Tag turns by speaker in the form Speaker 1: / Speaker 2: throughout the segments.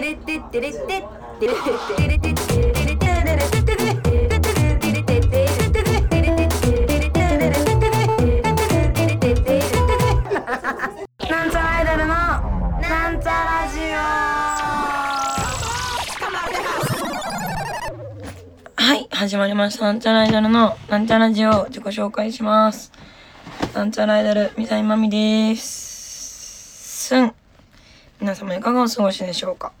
Speaker 1: なんちゃらアイドルのなんちゃラジ
Speaker 2: はい、始まりました。なんちゃらアイドルのなんちゃラジオ自己紹介します。なんちゃらアイドル、みさいまみです。すん。皆様いかがお過ごしでしょうか？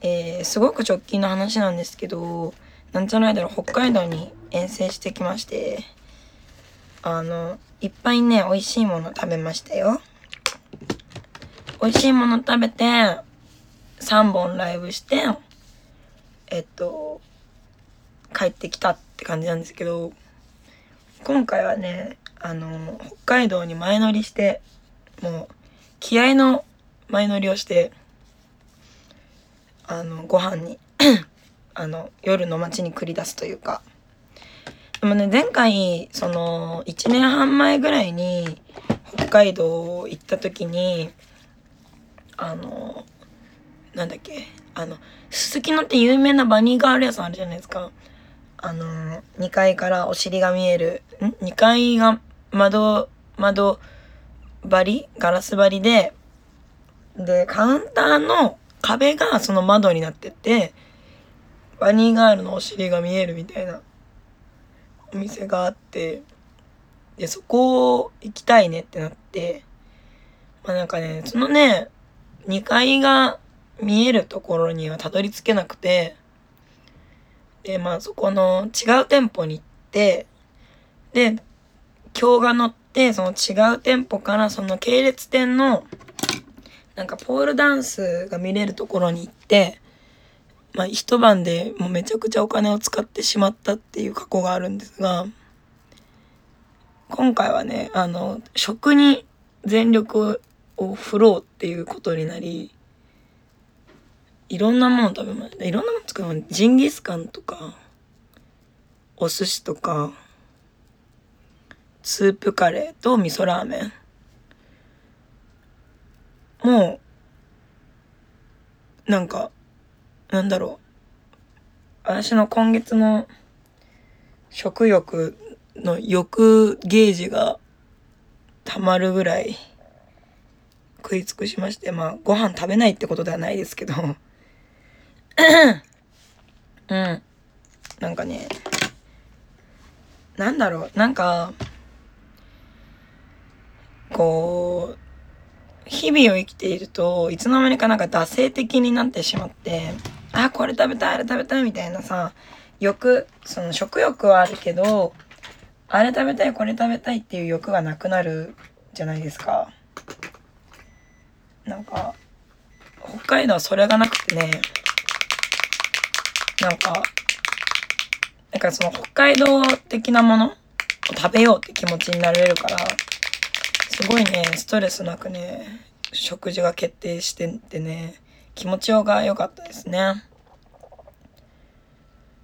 Speaker 2: えー、すごく直近の話なんですけど、なんちゃらアイドル北海道に遠征してきまして、あの、いっぱいね、美味しいもの食べましたよ。美味しいもの食べて、3本ライブして、えっと、帰ってきたって感じなんですけど、今回はね、あの、北海道に前乗りして、もう、気合の前乗りをして、あの、ご飯に、あの、夜の街に繰り出すというか、でもね、前回、その、1年半前ぐらいに、北海道行った時に、あの、なんだっけ、あの、すすきのって有名なバニーガール屋さんあるじゃないですか。あの、2階からお尻が見える、ん ?2 階が窓、窓張りガラス張りで、で、カウンターの壁がその窓になってて、バニーガールのお尻が見えるみたいなお店があって、で、そこ行きたいねってなって、まあなんかね、そのね、2階が見えるところにはたどり着けなくて、で、まあそこの違う店舗に行って、で、今日が乗って、その違う店舗からその系列店の、なんかポールダンスが見れるところに行って、まあ一晩でもうめちゃくちゃお金を使ってしまったっていう過去があるんですが、今回はね、あの、食に全力を振ろうっていうことになり、いろんなもの食べました。いろんなもの作るのジンギスカンとか、お寿司とか、スープカレーと味噌ラーメン。もう、なんか、なんだろう。私の今月の食欲の欲ゲージが溜まるぐらい食い尽くしまして、まあご飯食べないってことではないですけど、うん。なんかね、なんだろう、なんか、こう、日々を生きていると、いつの間にかなんか惰性的になってしまって、あ、これ食べたい、あれ食べたいみたいなさ、欲、その食欲はあるけど、あれ食べたい、これ食べたいっていう欲がなくなるじゃないですか。なんか、北海道はそれがなくてね、なんか、なんかその北海道的なものを食べようって気持ちになれるから、すごいね、ストレスなくね、食事が決定しててね、気持ちよが良かったですね。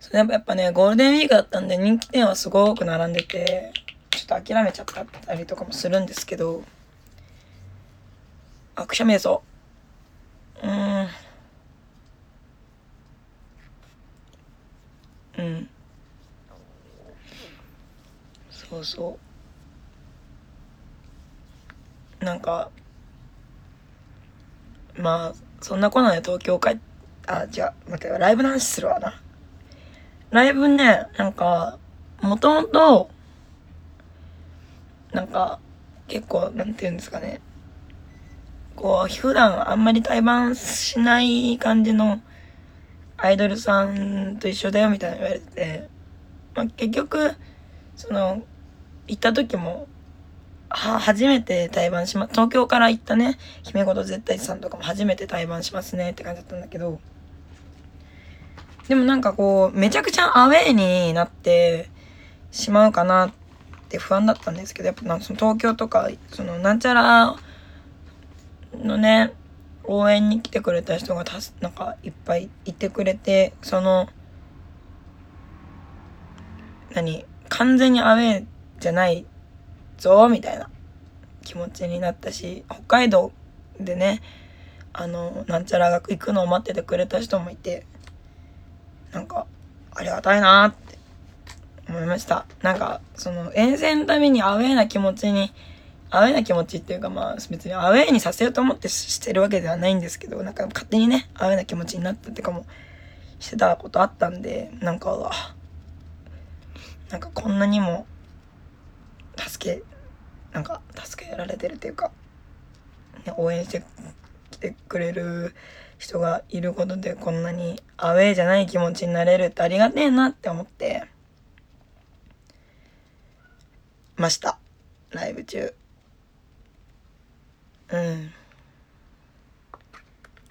Speaker 2: それやっぱね、ゴールデンウィークだったんで人気店はすごく並んでて、ちょっと諦めちゃったりとかもするんですけど、あ、くしゃみ出そう。うん。うん。そうそう。なんか、まあ、そんなこんなで東京帰っ、あ、違う、待って、ライブの話するわな。ライブね、なんか、もともと、なんか、結構、なんて言うんですかね。こう、普段あんまり対バンしない感じのアイドルさんと一緒だよみたいな言われて、まあ、結局、その、行った時も、は、初めて対バンしま、東京から行ったね、姫ごと絶対さんとかも初めて対バンしますね。って感じだったんだけど、でもなんかこう、めちゃくちゃアウェーになってしまうかなって不安だったんですけど、やっぱなんその東京とか、そのなんちゃらのね、応援に来てくれた人がたす、なんかいっぱいいてくれて、その、何、完全にアウェーじゃないぞ、みたいな気持ちになったし、北海道でね、あのなんちゃらが行くのを待っててくれた人もいてなんかありがたいなって思いました。なんかその遠征のためにアウェーな気持ちにアウェーな気持ちっていうかまあ別にアウェーにさせようと思ってしてるわけではないんですけどなんか勝手にねアウェーな気持ちになったってかもしてたことあったんでなんかなんかこんなにも助けなんか助けられてるっていうか、ね、応援してきてくれる人がいることでこんなにアウェーじゃない気持ちになれるってありがてえなって思ってました。ライブ中。うん。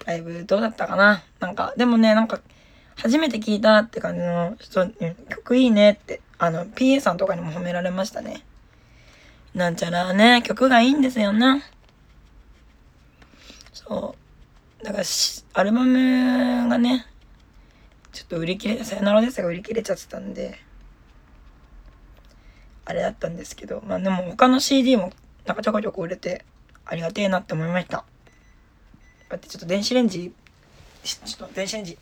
Speaker 2: ライブどうだったかな？なんかでもねなんか初めて聞いたって感じの人に曲いいねってあの PA さんとかにも褒められましたね。なんちゃらね曲がいいんですよね。そう。だからアルバムがねちょっと売り切れさよならですが売り切れちゃってたんであれだったんですけどまあでも他の CD もなんかちょこちょこ売れてありがてえなって思いました。だってちょっと電子レンジちょっと電子レンジ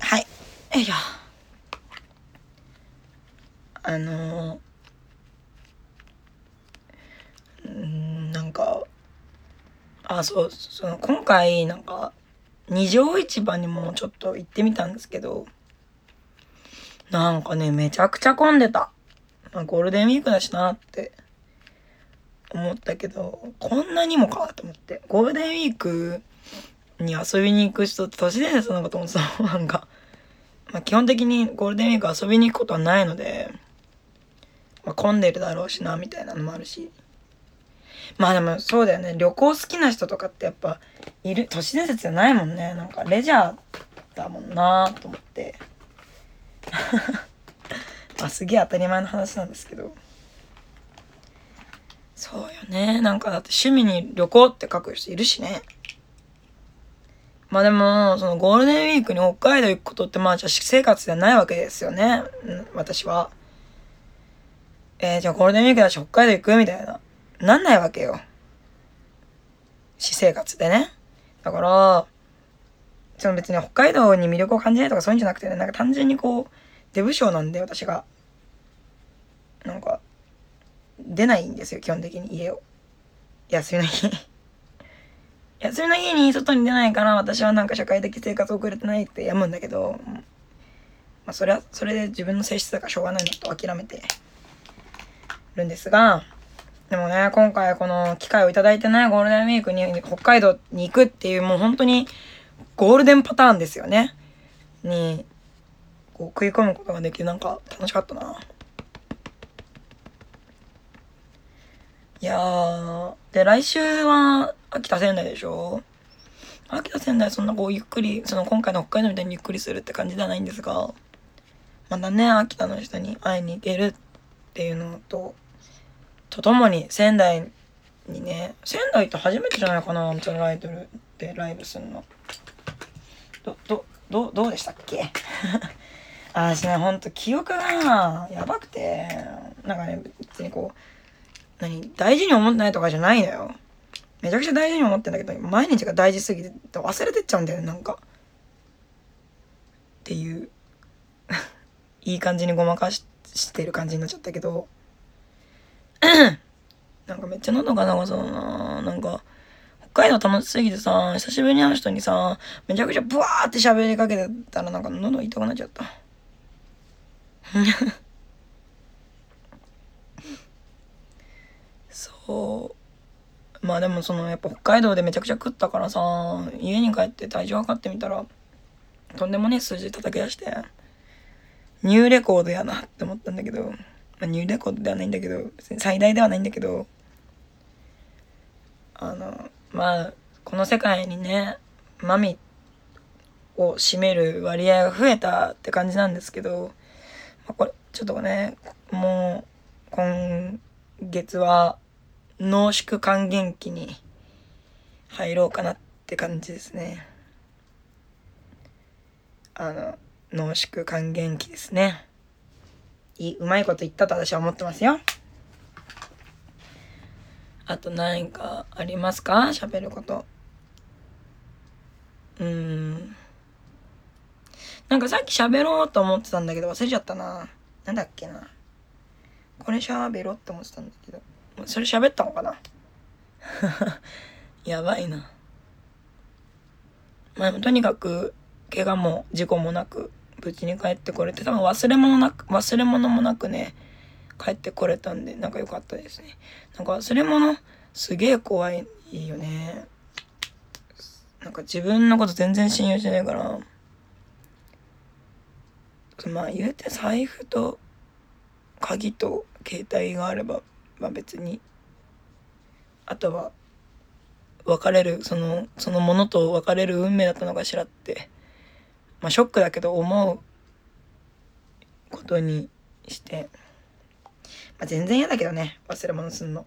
Speaker 2: はいよいしょあのうんなんかあそうその今回なんか二条市場にもちょっと行ってみたんですけどなんかねめちゃくちゃ混んでた、まあ、ゴールデンウィークだしなって思ったけどこんなにもかと思って。ゴールデンウィークに遊びに行く人って都市伝説なのかと思ってたなんか、まあ、基本的にゴールデンウィーク遊びに行くことはないので、まあ、混んでるだろうしなみたいなのもあるし。まあでもそうだよね。旅行好きな人とかってやっぱいる都市伝説じゃないもんね。なんかレジャーだもんなと思って。まあすげえ当たり前の話なんですけど。そうよね。なんかだって趣味に旅行って書く人いるしね。まあでもそのゴールデンウィークに北海道行くことってまあじゃあ私生活じゃないわけですよね私はえー、じゃあゴールデンウィークだし北海道行くみたいななんないわけよ。私生活でね。だから、その別に北海道に魅力を感じないとかそういうんじゃなくてね、なんか単純にこう、出不精なんで私が。なんか、出ないんですよ、基本的に家を。休みの日休みの日に外に出ないから私はなんか社会的生活を送れてないってやむんだけど、まあそれは、それで自分の性質だからしょうがないなと諦めてるんですが、でもね、今回この機会をいただいてないゴールデンウィークに北海道に行くっていうもう本当にゴールデンパターンですよね。に、こう食い込むことができてなんか楽しかったな。いやー、で、来週は秋田仙台でしょ？秋田仙台そんなこうゆっくり、その今回の北海道みたいにゆっくりするって感じではないんですが、またね、秋田の人に会いに行けるっていうのと、とともに仙台にね、仙台って初めてじゃないかな、アンチャライドルでライブするの。ど、ど、ど、どうでしたっけ？あ私ね、ほんと記憶がやばくて、なんかね、別にこう、何、大事に思ってないとかじゃないのよ。めちゃくちゃ大事に思ってんだけど、毎日が大事すぎて忘れてっちゃうんだよ、なんか。っていう いい感じにごまかししてる感じになっちゃったけど、なんかめっちゃ喉が長そうななんか、北海道楽しすぎてさ、久しぶりに会う人にさ、めちゃくちゃブワーって喋りかけてたらなんか喉痛くなっちゃった。まあでもそのやっぱ北海道でめちゃくちゃ食ったからさ、家に帰って体重測ってみたら、とんでもねえ数字叩き出して、ニューレコードやなって思ったんだけど、まあ、ニューレコードではないんだけど、別に最大ではないんだけど、あの、まあ、この世界にね、マミを占める割合が増えたって感じなんですけど、まあ、これ、ちょっとね、もう、今月は濃縮還元期に入ろうかなって感じですね。あの、濃縮還元期ですね。いいうまいこと言ったと私は思ってますよ。あと何かありますか？喋ること。うーん。なんかさっき喋ろうと思ってたんだけど忘れちゃったな。なんだっけな。これ喋ろうって思ってたんだけど。それ喋ったのかな？やばいな。まあ、とにかく、怪我も事故もなく、無事に帰ってこれて、多分忘れ物なく、忘れ物もなくね、帰ってこれたんで、なんか良かったですね。なんか忘れ物、すげえ怖いよね。なんか自分のこと全然信用しないから、まあ言うて財布と鍵と携帯があれば、まあ別に、あとは別れる、その、そのものと別れる運命だったのかしらって、まあショックだけど思うことにして、まあ全然嫌だけどね、忘れ物すんの。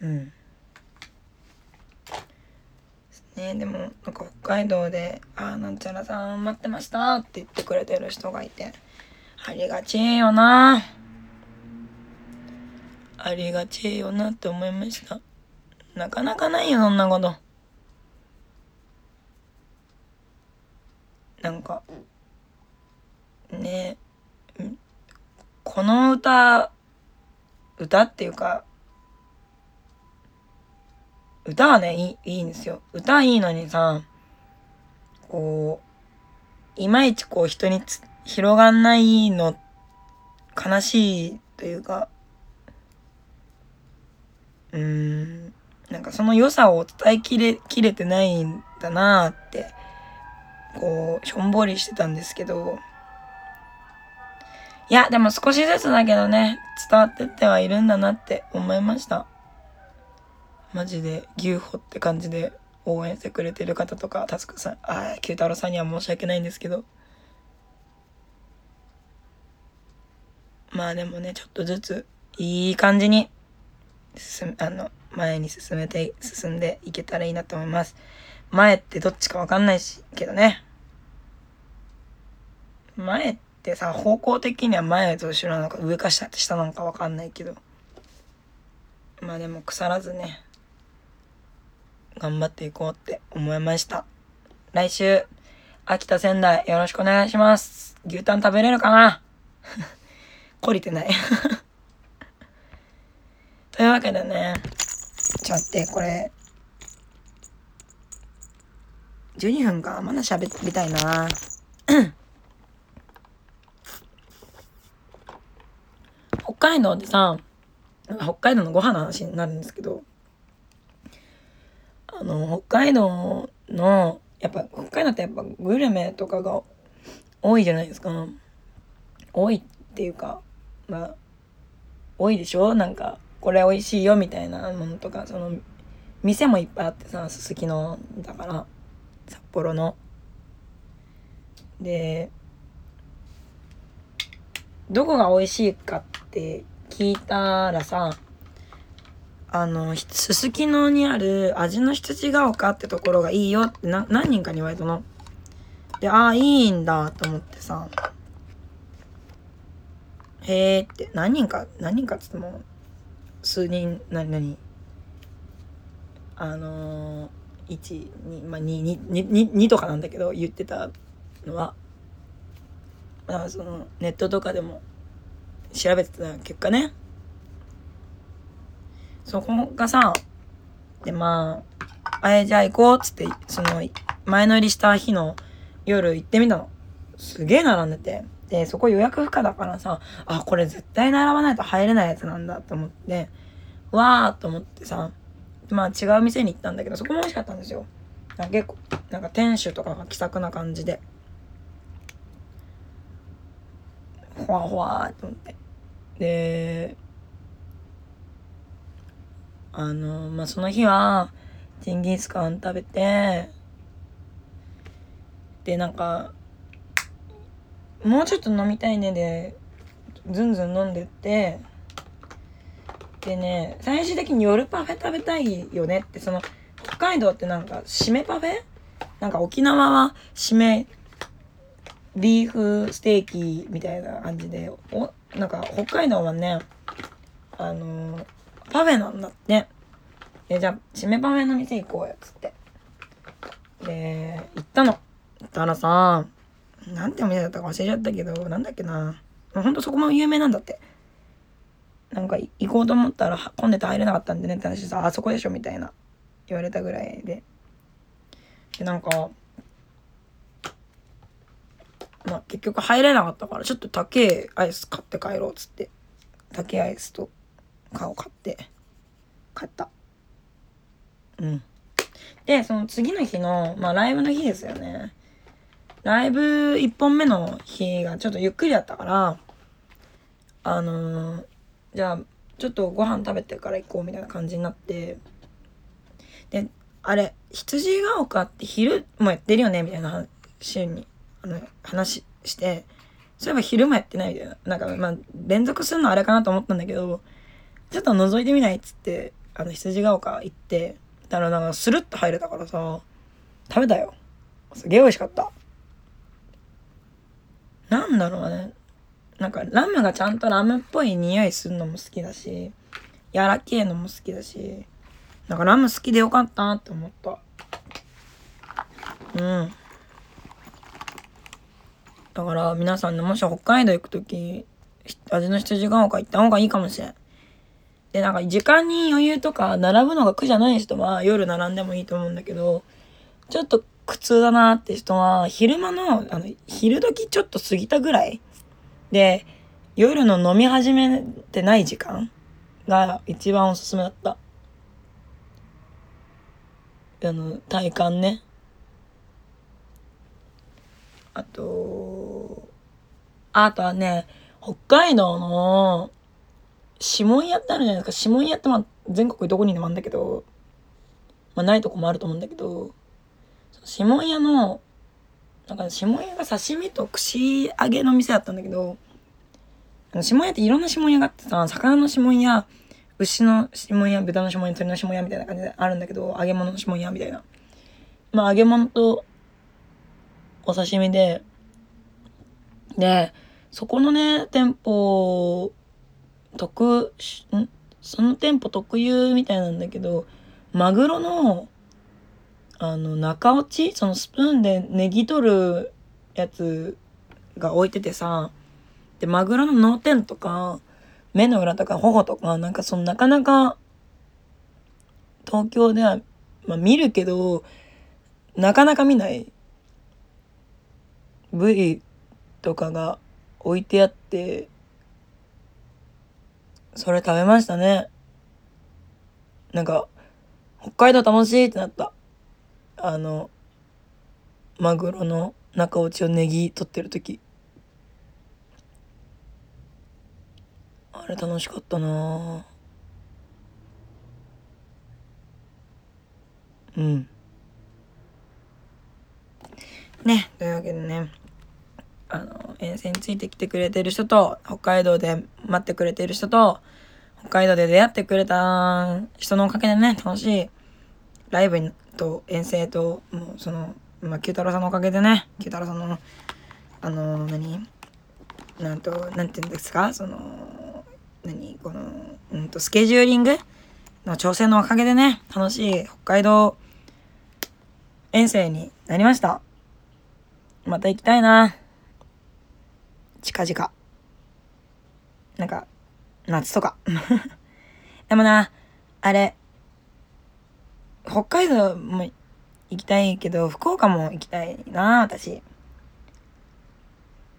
Speaker 2: うん。ねでもなんか北海道で「ああなんちゃらさん待ってました」って言ってくれてる人がいて。ありがちえよな。ありがちよなって思いましたなかなかないよそんなことなんかねこの歌歌っていうか歌はね、いい、いいんですよ。歌いいのにさ、こう、いまいちこう人に広がんないの、悲しいというか、うん、なんかその良さを伝えきれ、きれてないんだなって、こう、しょんぼりしてたんですけど、いや、でも少しずつだけどね、伝わってってはいるんだなって思いました。マジで牛歩って感じで応援してくれてる方とかタスクさんああ九太郎さんには申し訳ないんですけど。まあでもねちょっとずついい感じに進あの前に進めて進んでいけたらいいなと思います。前ってどっちかわかんないしけどね。前ってさ方向的には前と後ろなのか上か下下なのかわかんないけど。まあでも腐らずね頑張っていこうって思いました。来週、秋田仙台よろしくお願いします。牛タン食べれるかな？懲りてない。わけでね、ちょっとこれ、12分か。まだ喋りたいな 北海道でさ、北海道のご飯の話になるんですけど、あの、北海道の、やっぱ、北海道ってやっぱグルメとかが多いじゃないですか。多いっていうか、まあ、多いでしょ？なんか、これ美味しいよみたいなものとか、その、店もいっぱいあってさ、すすきのだから、札幌の。で、どこが美味しいかって聞いたらさ、あの、すすきのにある味の羊が丘ってところがいいよってな何人かに言われたの。で、ああ、いいんだと思ってさ。へえって、何人か、何人かっつっても、数人、なになにあのー、1、2、まあ、2、2、2、2とかなんだけど、言ってたのは、だその、ネットとかでも調べてた結果ね、そこがさ、で、まあ、あれじゃあ行こうっつって、その、前乗りした日の夜行ってみたの。すげえ並んでて。で、そこ予約不可だからさ、あ、これ絶対並ばないと入れないやつなんだと思って、わーと思ってさ、まあ違う店に行ったんだけど、そこも美味しかったんですよ。なんか結構、なんか店主とかが気さくな感じで。ほわほわーって思って。で、あの、まあ、その日は、ジンギスカン食べて、で、なんか、もうちょっと飲みたいねで、ずんずん飲んでって、でね、最終的に夜パフェ食べたいよねって、その、北海道ってなんか、締めパフェ？なんか沖縄は締めビーフステーキみたいな感じで、お、なんか北海道はね、あのーパフェなんだって。で、じゃあ、締めパフェの店行こうよ、つって。で、行ったの。行ったらさ、なんてお店だったか忘れちゃったけど、なんだっけな。ほんとそこも有名なんだって。なんか行こうと思ったら混んでて入れなかったんでねって話さ、あそこでしょみたいな言われたぐらいで。で、なんか、まあ結局入れなかったから、ちょっと高えアイス買って帰ろうっつって。高えアイスと顔買って、帰った。うん。で、その次の日の、まあライブの日ですよね。ライブ1本目の日がちょっとゆっくりだったから、あのーじゃあ、ちょっとご飯食べてから行こうみたいな感じになって、で、あれ、羊が丘って昼もやってるよねみたいな話に、あの、話して、そういえば昼もやってないみたいな。なんか、まあ、連続するのあれかなと思ったんだけど、ちょっと覗いてみないっつって、あの、羊が丘行って、だからなんかスルッと入れたからさ、食べたよ。すげえ美味しかった。なんだろうね。なんかラムがちゃんとラムっぽい匂いするのも好きだし、柔らけえのも好きだし、なんかラム好きでよかったって思った。うん。だから皆さんね、もし北海道行くとき、味の羊が丘行った方がいいかもしれん。で、なんか時間に余裕とか並ぶのが苦じゃない人は夜並んでもいいと思うんだけど、ちょっと苦痛だなって人は昼間の、あの、昼時ちょっと過ぎたぐらいで、夜の飲み始めてない時間が一番おすすめだった。あの、体感ね。あと、あとはね、北海道の指紋屋ってあるじゃないですか。指紋屋ってまあ全国どこにでもあるんだけど、まあないとこもあると思うんだけど、指紋屋の、なんか指紋屋が刺身と串揚げの店だったんだけど、あの指紋屋っていろんな指紋屋があってさ、魚の指紋屋、牛の指紋屋、豚の指紋屋、鳥の指紋屋みたいな感じであるんだけど、揚げ物の指紋屋みたいな。まあ揚げ物とお刺身で、で、そこのね、店舗、特、その店舗特有みたいなんだけど、マグロの、あの、中落ち？そのスプーンでネギ取るやつが置いててさ、で、マグロの脳天とか、目の裏とか頬とか、なんかそのなかなか、東京では、まあ見るけど、なかなか見ない部位とかが置いてあって、それ食べましたね。なんか、北海道楽しいってなった。あの、マグロの中落ちをネギ取ってる時。あれ楽しかったな。うん。ね、というわけでね、あの、遠征についてきてくれてる人と、北海道で待ってくれてる人と、北海道で出会ってくれた人のおかげでね、楽しいライブと遠征と、もうその、まあ、九太郎さんのおかげでね、九太郎さんの、あの、何？なんと、なんて言うんですか？その、何？この、うんと、スケジューリングの調整のおかげでね、楽しい北海道遠征になりました。また行きたいな。近々。なんか、夏とか。でもな、あれ、北海道も行きたいけど、福岡も行きたいな、私。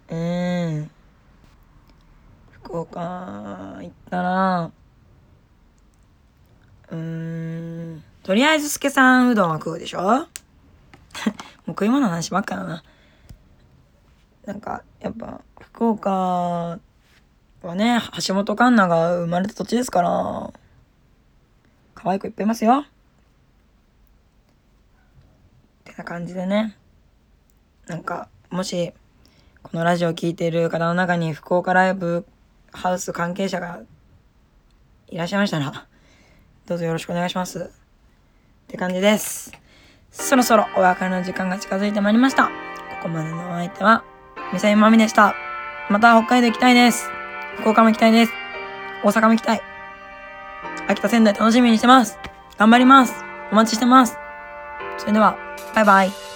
Speaker 2: うーん。福岡行ったら、うーん。とりあえず、助さんうどんは食うでしょ？もう食い物の話ばっかだな。なんか、やっぱ、福岡はね、橋本環奈が生まれた土地ですから、可愛い子いっぱいいますよ。ってな感じでね。なんか、もし、このラジオを聴いている方の中に福岡ライブハウス関係者がいらっしゃいましたら、どうぞよろしくお願いします。って感じです。そろそろお別れの時間が近づいてまいりました。ここまでのお相手は、ミサイマミでした。また北海道行きたいです。福岡も行きたいです。大阪も行きたい。秋田仙台楽しみにしてます。頑張ります。お待ちしてます。それでは、バイバイ。